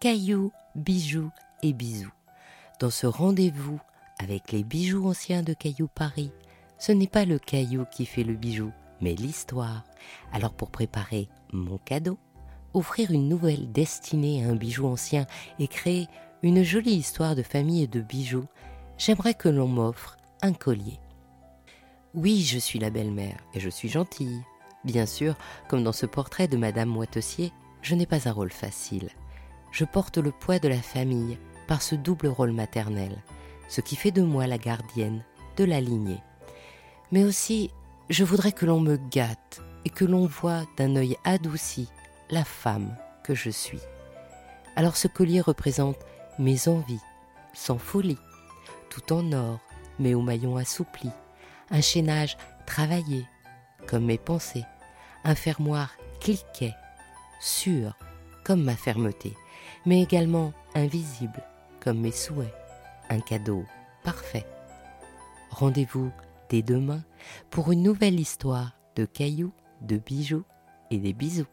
cailloux, bijoux et bisous. Dans ce rendez-vous avec les bijoux anciens de Caillou Paris, ce n'est pas le caillou qui fait le bijou, mais l'histoire. Alors pour préparer mon cadeau, offrir une nouvelle destinée à un bijou ancien et créer une jolie histoire de famille et de bijoux, j'aimerais que l'on m'offre un collier. Oui, je suis la belle-mère et je suis gentille. Bien sûr, comme dans ce portrait de Madame Moitessier, je n'ai pas un rôle facile. Je porte le poids de la famille par ce double rôle maternel, ce qui fait de moi la gardienne de la lignée. Mais aussi, je voudrais que l'on me gâte et que l'on voit d'un œil adouci la femme que je suis. Alors ce collier représente mes envies, sans folie, tout en or, mais au maillon assoupli, un chaînage travaillé, comme mes pensées, un fermoir cliquet, sûr, comme ma fermeté, mais également invisible, comme mes souhaits, un cadeau parfait. Rendez-vous dès demain pour une nouvelle histoire de cailloux, de bijoux et des bisous.